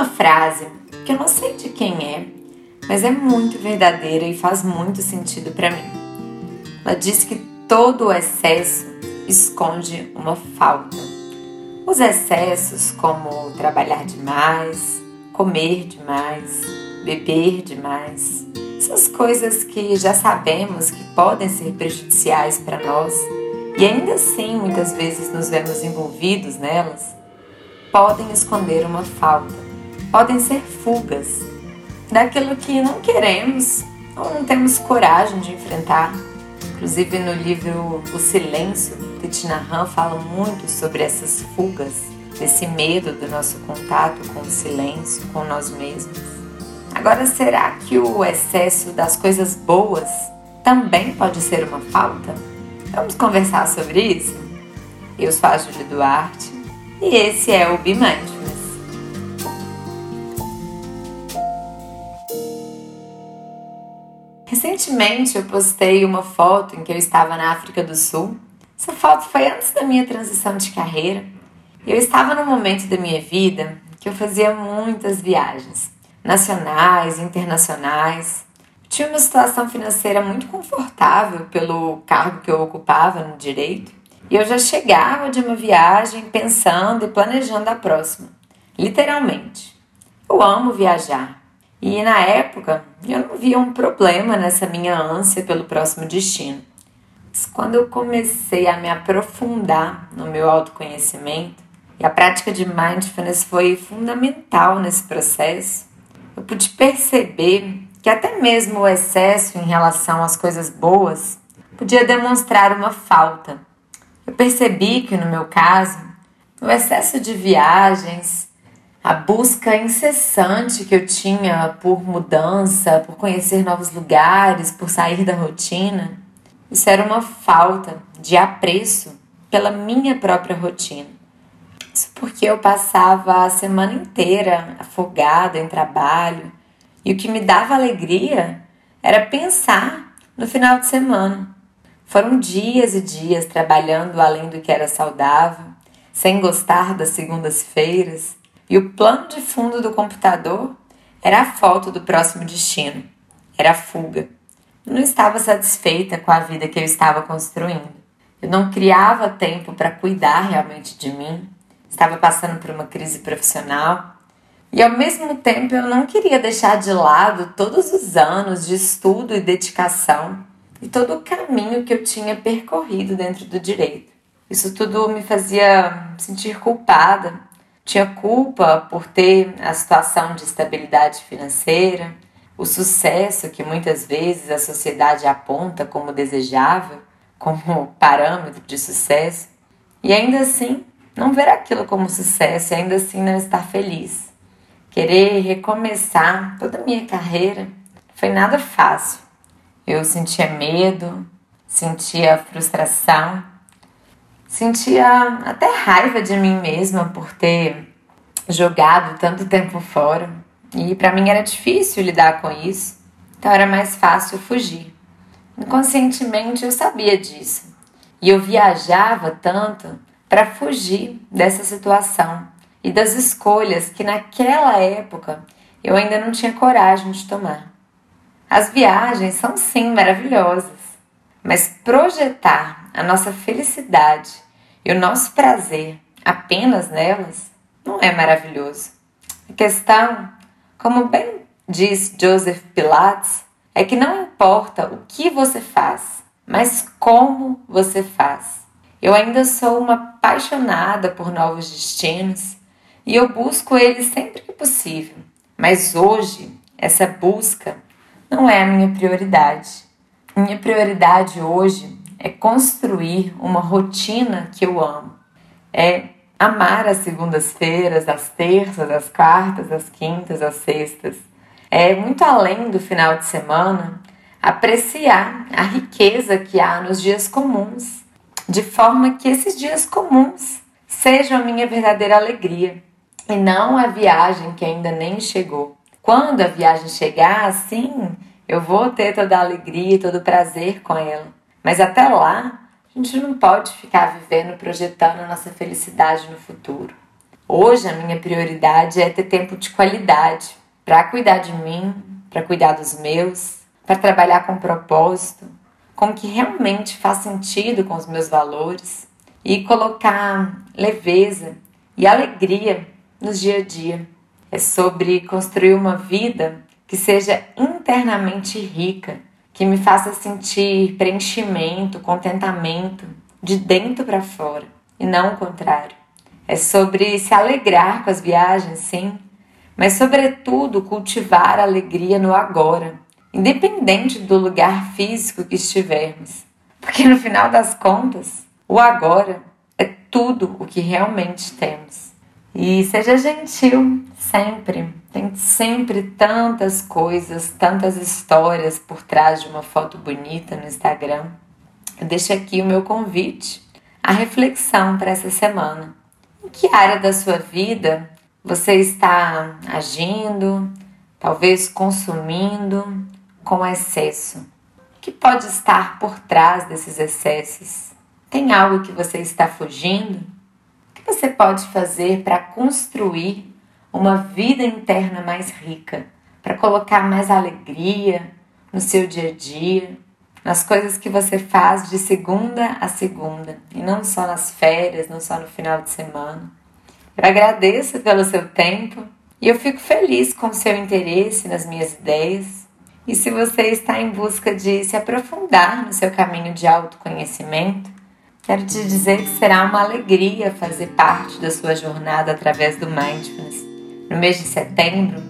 uma frase que eu não sei de quem é, mas é muito verdadeira e faz muito sentido para mim. Ela diz que todo o excesso esconde uma falta. Os excessos, como trabalhar demais, comer demais, beber demais, essas coisas que já sabemos que podem ser prejudiciais para nós e ainda assim muitas vezes nos vemos envolvidos nelas, podem esconder uma falta, podem ser fugas daquilo que não queremos ou não temos coragem de enfrentar. Inclusive no livro O Silêncio, Tina Han fala muito sobre essas fugas, esse medo do nosso contato com o silêncio, com nós mesmos. Agora, será que o excesso das coisas boas também pode ser uma falta? Vamos conversar sobre isso? Eu sou a Júlia Duarte e esse é o Be Recentemente eu postei uma foto em que eu estava na África do Sul. Essa foto foi antes da minha transição de carreira. Eu estava num momento da minha vida que eu fazia muitas viagens, nacionais, internacionais. Tinha uma situação financeira muito confortável pelo cargo que eu ocupava no direito, e eu já chegava de uma viagem pensando e planejando a próxima, literalmente. Eu amo viajar, e na época eu não via um problema nessa minha ânsia pelo próximo destino. Mas quando eu comecei a me aprofundar no meu autoconhecimento, e a prática de mindfulness foi fundamental nesse processo, eu pude perceber que até mesmo o excesso em relação às coisas boas podia demonstrar uma falta. Eu percebi que no meu caso, o excesso de viagens, a busca incessante que eu tinha por mudança, por conhecer novos lugares, por sair da rotina, isso era uma falta de apreço pela minha própria rotina. Isso porque eu passava a semana inteira afogada em trabalho, e o que me dava alegria era pensar no final de semana. Foram dias e dias trabalhando além do que era saudável, sem gostar das segundas-feiras, e o plano de fundo do computador era a foto do próximo destino. Era a fuga. Eu não estava satisfeita com a vida que eu estava construindo. Eu não criava tempo para cuidar realmente de mim. Estava passando por uma crise profissional e ao mesmo tempo eu não queria deixar de lado todos os anos de estudo e dedicação e todo o caminho que eu tinha percorrido dentro do direito. Isso tudo me fazia sentir culpada. Tinha culpa por ter a situação de estabilidade financeira, o sucesso que muitas vezes a sociedade aponta como desejável, como parâmetro de sucesso, e ainda assim não ver aquilo como sucesso e ainda assim não estar feliz querer recomeçar toda a minha carreira foi nada fácil. Eu sentia medo, sentia frustração, sentia até raiva de mim mesma por ter jogado tanto tempo fora. E para mim era difícil lidar com isso, então era mais fácil fugir. Inconscientemente eu sabia disso. E eu viajava tanto para fugir dessa situação e das escolhas que naquela época eu ainda não tinha coragem de tomar. As viagens são sim maravilhosas, mas projetar a nossa felicidade e o nosso prazer apenas nelas não é maravilhoso. A questão, como bem diz Joseph Pilates, é que não importa o que você faz, mas como você faz. Eu ainda sou uma apaixonada por novos destinos e eu busco ele sempre que possível. Mas hoje, essa busca não é a minha prioridade. Minha prioridade hoje é construir uma rotina que eu amo. É amar as segundas-feiras, as terças, as quartas, as quintas, as sextas. É muito além do final de semana apreciar a riqueza que há nos dias comuns, de forma que esses dias comuns sejam a minha verdadeira alegria e não a viagem que ainda nem chegou. Quando a viagem chegar, sim, eu vou ter toda a alegria e todo o prazer com ela. Mas até lá, a gente não pode ficar vivendo projetando a nossa felicidade no futuro. Hoje a minha prioridade é ter tempo de qualidade para cuidar de mim, para cuidar dos meus, para trabalhar com propósito, com o que realmente faz sentido com os meus valores e colocar leveza e alegria nos dia a dia. É sobre construir uma vida que seja internamente rica, que me faça sentir preenchimento, contentamento de dentro para fora e não o contrário. É sobre se alegrar com as viagens, sim, mas, sobretudo, cultivar a alegria no agora, independente do lugar físico que estivermos. Porque no final das contas, o agora é tudo o que realmente temos. E seja gentil sempre. Tem sempre tantas coisas, tantas histórias por trás de uma foto bonita no Instagram. Eu deixo aqui o meu convite, a reflexão para essa semana. Em que área da sua vida você está agindo, talvez consumindo com excesso? O que pode estar por trás desses excessos? Tem algo que você está fugindo? Você pode fazer para construir uma vida interna mais rica, para colocar mais alegria no seu dia a dia, nas coisas que você faz de segunda a segunda, e não só nas férias, não só no final de semana. Eu agradeço pelo seu tempo e eu fico feliz com o seu interesse nas minhas ideias. E se você está em busca de se aprofundar no seu caminho de autoconhecimento, quero te dizer que será uma alegria fazer parte da sua jornada através do Mindfulness. No mês de setembro,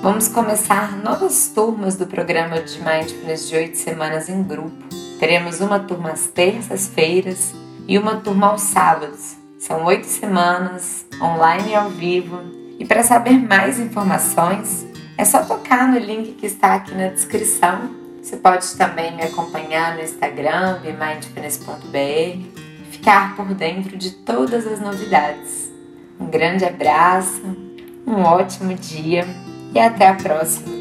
vamos começar novas turmas do programa de Mindfulness de oito semanas em grupo. Teremos uma turma às terças-feiras e uma turma aos sábados. São oito semanas, online e ao vivo. E para saber mais informações, é só tocar no link que está aqui na descrição. Você pode também me acompanhar no Instagram, mindfulness.br, ficar por dentro de todas as novidades. Um grande abraço, um ótimo dia e até a próxima!